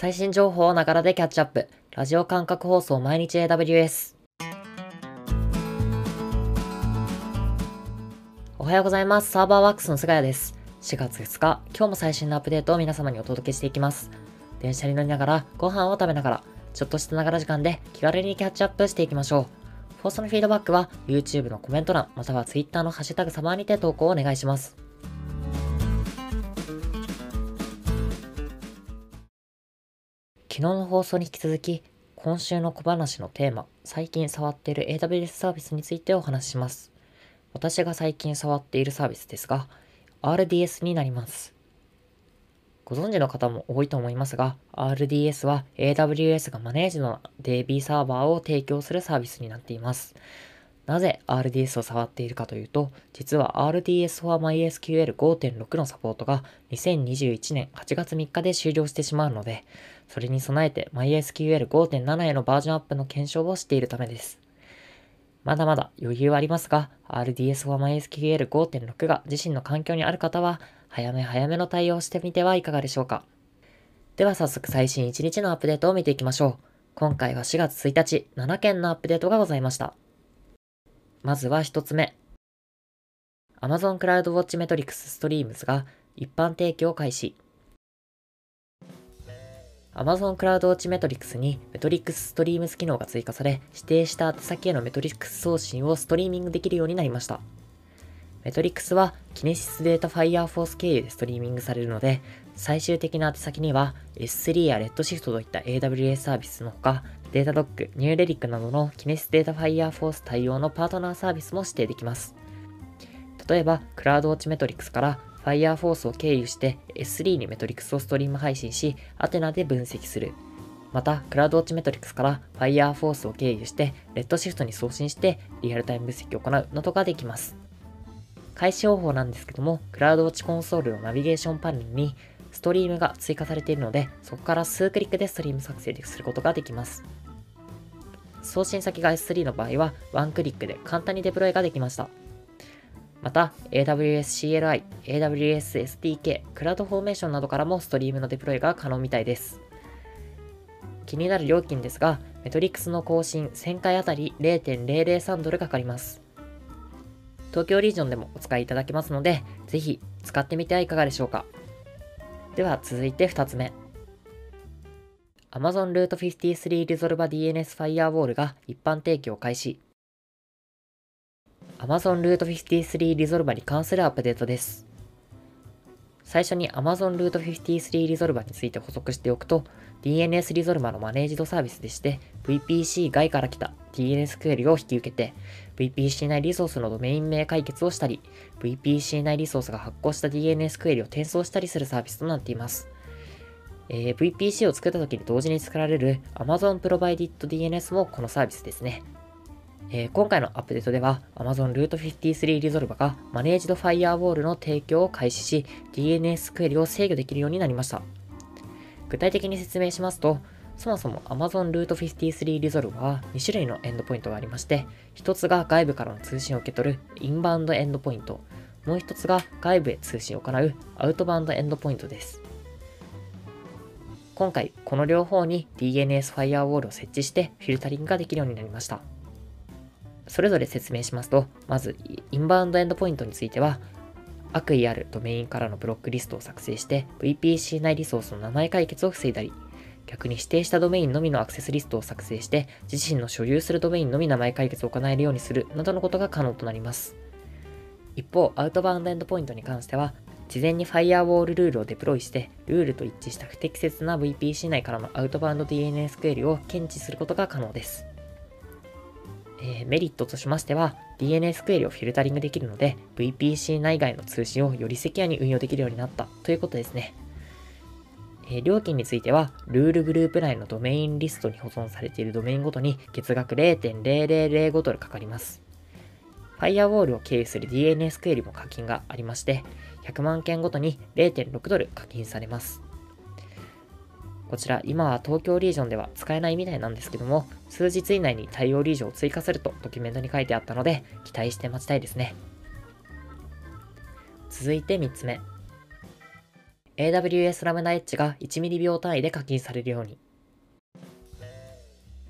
最新情報をながらでキャッチアップ。ラジオ感覚放送毎日 AWS。おはようございます。サーバーワークスの菅谷です。4月2日、今日も最新のアップデートを皆様にお届けしていきます。電車に乗りながら、ご飯を食べながら、ちょっとしたながら時間で気軽にキャッチアップしていきましょう。放送のフィードバックは YouTube のコメント欄、または Twitter のハッシュタグサマーにて投稿をお願いします。昨日の放送に引き続き、今週の小話のテーマ、最近触っている AWS サービスについてお話しします。私が最近触っているサービスですが、RDS になります。ご存知の方も多いと思いますが、RDS は AWS がマネージの DB サーバーを提供するサービスになっています。なぜ RDS を触っているかというと、実は RDS for MySQL 5.6のサポートが2021年8月3日で終了してしまうので、それに備えて MySQL 5.7へのバージョンアップの検証をしているためです。まだまだ余裕はありますが、RDS for MySQL 5.6が自身の環境にある方は、早め早めの対応をしてみてはいかがでしょうか。では早速最新1日のアップデートを見ていきましょう。今回は4月1日、7件のアップデートがございました。まずは1つ目。Amazon クラウドウォッチメトリクスストリームズが一般提供開始。Amazon クラウドウォッチメトリクスにメトリクスストリームズ機能が追加され、指定した宛先へのメトリックス送信をストリーミングできるようになりました。メトリックスはキネシスデータ Fireforce 経由でストリーミングされるので、最終的な宛先には S3 や Redshift といった AWS サービスのほか、データドック、ニューレリックなどのキネシスデータ Fireforce 対応のパートナーサービスも指定できます。例えば、クラウドウォッチメトリックスから Fireforce を経由して S3 にメトリックスをストリーム配信し、アテナで分析する。また、クラウドウォッチメトリックスから Fireforce を経由して、Redshift に送信してリアルタイム分析を行うなどができます。開始方法なんですけども、クラウドウォッチコンソールのナビゲーションパネルにストリームが追加されているので、そこから数クリックでストリーム作成することができます。送信先が S3 の場合は、ワンクリックで簡単にデプロイができました。また、AWS CLI、AWS SDK、クラウドフォーメーションなどからもストリームのデプロイが可能みたいです。気になる料金ですが、メトリックスの更新1000回あたり0.003ドルかかります。東京リージョンでもお使いいただけますので、ぜひ使ってみてはいかがでしょうか。では続いて2つ目。Amazon Route 53 Resolver DNS Firewall が一般提供開始。Amazon Route 53 Resolver に関するアップデートです。最初に Amazon Route 53 Resolver について補足しておくと、DNS リゾルバのマネージドサービスでして、VPC 外から来た DNS クエリを引き受けて、VPC 内リソースのドメイン名解決をしたり、VPC 内リソースが発行した DNS クエリを転送したりするサービスとなっています。えー、VPC を作った時に同時に作られる Amazon Provided DNS もこのサービスですね。えー、今回のアップデートでは Amazon Route 53 Resolver がマネージド Firewall の提供を開始し DNS クエリを制御できるようになりました。具体的に説明しますと、そもそも Amazon Route 53 Resolve は2種類のエンドポイントがありまして、1つが外部からの通信を受け取るインバウンドエンドポイント、もう1つが外部へ通信を行うアウトバウンドエンドポイントです。今回、この両方に DNS ファイアウォールを設置してフィルタリングができるようになりました。それぞれ説明しますと、まず、インバウンドエンドポイントについては、悪意あるドメインからのブロックリストを作成して VPC 内リソースの名前解決を防いだり、逆に指定したドメインのみのアクセスリストを作成して自身の所有するドメインのみ名前解決を行えるようにするなどのことが可能となります。一方、アウトバウンドエンドポイントに関しては、事前にファイアウォールルールをデプロイして、ルールと一致した不適切な VPC 内からのアウトバウンド DNS クエリを検知することが可能です。えー、メリットとしましては、DNS クエリをフィルタリングできるので、VPC 内外の通信をよりセキュアに運用できるようになったということですね。え、料金については、ルールグループ内のドメインリストに保存されているドメインごとに月額0.0005ドルかかります。ファイアウォールを経由する DNS クエリも課金がありまして、100万件ごとに0.6ドル課金されます。こちら、今は東京リージョンでは使えないみたいなんですけども、数日以内に対応リージョンを追加するとドキュメントに書いてあったので、期待して待ちたいですね。続いて3つ目。AWS ラムダエッジが1ミリ秒単位で課金されるように。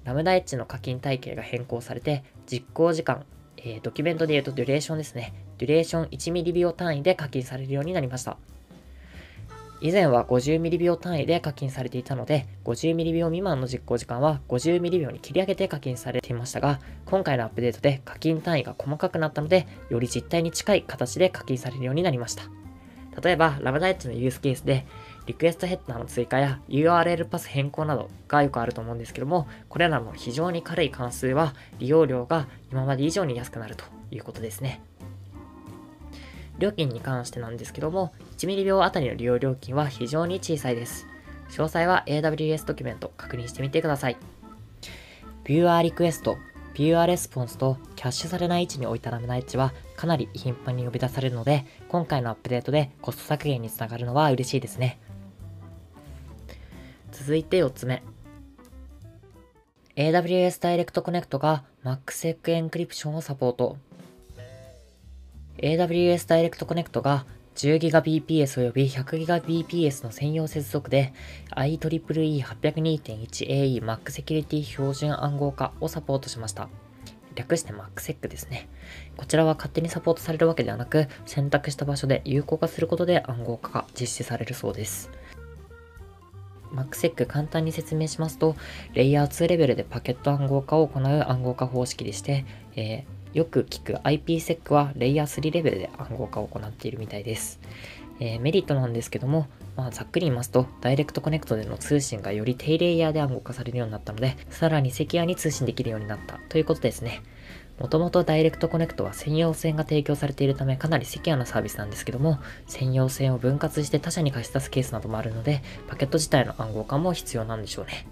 ラムダエッジの課金体系が変更されて、実行時間、えー、ドキュメントで言うとデュレーションですね。デュレーション1ミリ秒単位で課金されるようになりました。以前は50ミリ秒単位で課金されていたので、50ミリ秒未満の実行時間は50ミリ秒に切り上げて課金されていましたが、今回のアップデートで課金単位が細かくなったので、より実態に近い形で課金されるようになりました。例えば、 Lambda@Edge のユースケースで、リクエストヘッダーの追加や URL パス変更などがよくあると思うんですけども、これらの非常に軽い関数は利用料が今まで以上に安くなるということですね。料金に関してなんですけども、1ミリ秒あたりの利用料金は非常に小さいです。詳細は AWS ドキュメント確認してみてください。 Viewer Request、Viewer Response とキャッシュされない位置に置いた Lambda@Edge はかなり頻繁に呼び出されるので、今回のアップデートでコスト削減につながるのは嬉しいですね。続いて4つ目。AWS Direct Connect が MaxSec エンクリプションをサポート。AWS Direct Connect が 10GBps および 100GBps の専用接続で IEEE802.1AE Mac Security 標準暗号化をサポートしました。略して MacSec ですね。こちらは勝手にサポートされるわけではなく、選択した場所で有効化することで暗号化が実施されるそうです。MacSec 簡単に説明しますと、レイヤー2レベルでパケット暗号化を行う暗号化方式でして、えーよく聞く IPsec はレイヤー3レベルで暗号化を行っているみたいです。えー、メリットなんですけども、まあ、ざっくり言いますと、ダイレクトコネクトでの通信がより低レイヤーで暗号化されるようになったので、さらにセキュアに通信できるようになったということですね。もともとダイレクトコネクトは専用線が提供されているためかなりセキュアなサービスなんですけども、専用線を分割して他社に貸し出すケースなどもあるので、パケット自体の暗号化も必要なんでしょうね。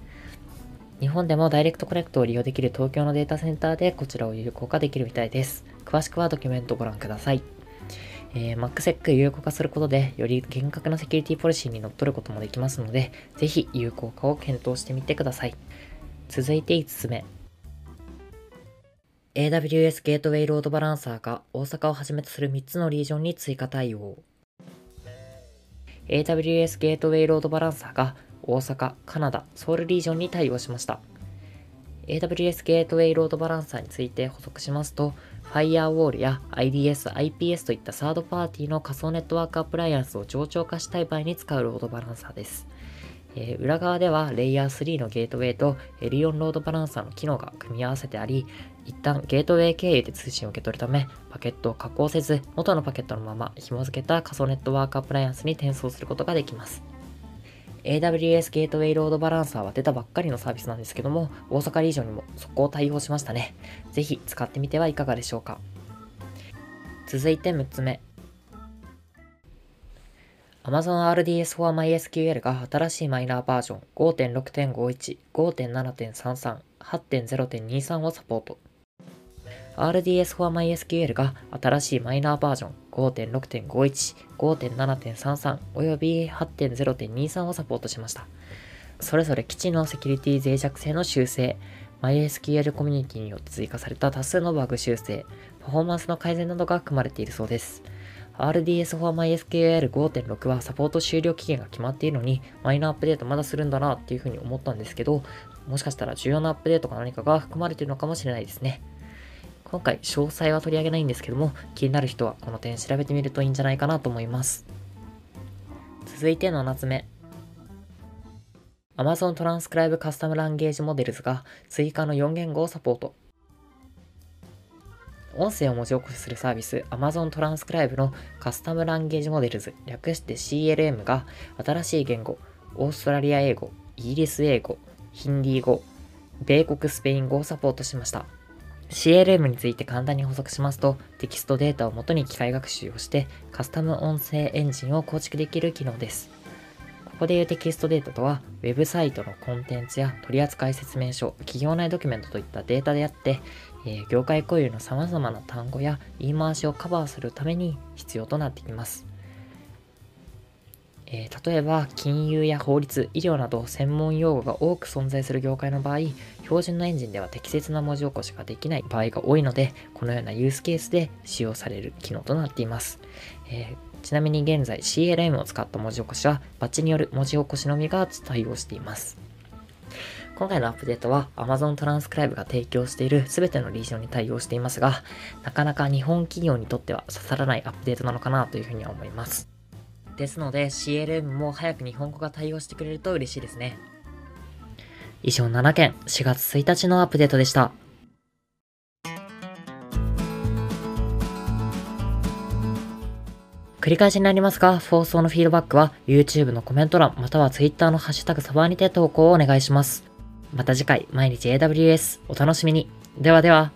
日本でもダイレクトコネクトを利用できる東京のデータセンターでこちらを有効化できるみたいです。詳しくはドキュメントをご覧ください。えー、MacSec 有効化することで、より厳格なセキュリティポリシーにのっとることもできますので、ぜひ有効化を検討してみてください。続いて5つ目。AWS ゲートウェイロードバランサーが大阪をはじめとする3つのリージョンに追加対応。AWS ゲートウェイロードバランサーが大阪、カナダ、ソウルリージョンに対応しました。AWS ゲートウェイロードバランサーについて補足しますと、Firewall や IDS、IPS といったサードパーティーの仮想ネットワークアプライアンスを冗長化したい場合に使うロードバランサーです。えー、裏側ではレイヤー3のゲートウェイと L4 ロードバランサーの機能が組み合わせてあり、一旦ゲートウェイ経由で通信を受け取るため、パケットを加工せず、元のパケットのまま紐付けた仮想ネットワークアプライアンスに転送することができます。AWS ゲートウェイロードバランサーは出たばっかりのサービスなんですけども、大阪リージョンにも速攻対応しましたね。ぜひ使ってみてはいかがでしょうか。続いて6つ目。Amazon RDS for MySQL が新しいマイナーバージョン5.6.51、5.7.33、8.0.23をサポート。RDS for MySQL が新しいマイナーバージョン5.6.51、5.7.33および8.0.23をサポートしました。それぞれ基地のセキュリティ脆弱性の修正、MySQL コミュニティによって追加された多数のバグ修正、パフォーマンスの改善などが組まれているそうです。RDS for MySQL 5.6はサポート終了期限が決まっているのに、マイナーアップデートまだするんだなっていうふうに思ったんですけど、もしかしたら重要なアップデートか何かが含まれているのかもしれないですね。今回詳細は取り上げないんですけども、気になる人はこの点調べてみるといいんじゃないかなと思います。続いて7つ目。Amazon Transcribe Custom Language Models が追加の4言語をサポート。音声を文字起こしするサービス Amazon Transcribe のカスタムランゲージモデルズ略して CLM が新しい言語、オーストラリア英語、イギリス英語、ヒンディー語、米国スペイン語をサポートしました。CLM について簡単に補足しますと、テキストデータを元に機械学習をして、カスタム音声エンジンを構築できる機能です。ここでいうテキストデータとは、ウェブサイトのコンテンツや取扱説明書、企業内ドキュメントといったデータであって、えー、業界固有の様々な単語や言い回しをカバーするために必要となってきます。えー、例えば金融や法律、医療など専門用語が多く存在する業界の場合、標準のエンジンでは適切な文字起こしができない場合が多いので、このようなユースケースで使用される機能となっています。えー、ちなみに現在 CLM を使った文字起こしはバッチによる文字起こしのみが対応しています。今回のアップデートは Amazon トランスクライブが提供している全てのリージョンに対応していますが、なかなか日本企業にとっては刺さらないアップデートなのかなというふうには思います。ですので CLM も早く日本語が対応してくれると嬉しいですね。以上7件4月1日のアップデートでした。繰り返しになりますが、放送のフィードバックは YouTube のコメント欄または Twitter のハッシュタグサバーにて投稿をお願いします。また次回、毎日 AWS お楽しみに。ではでは。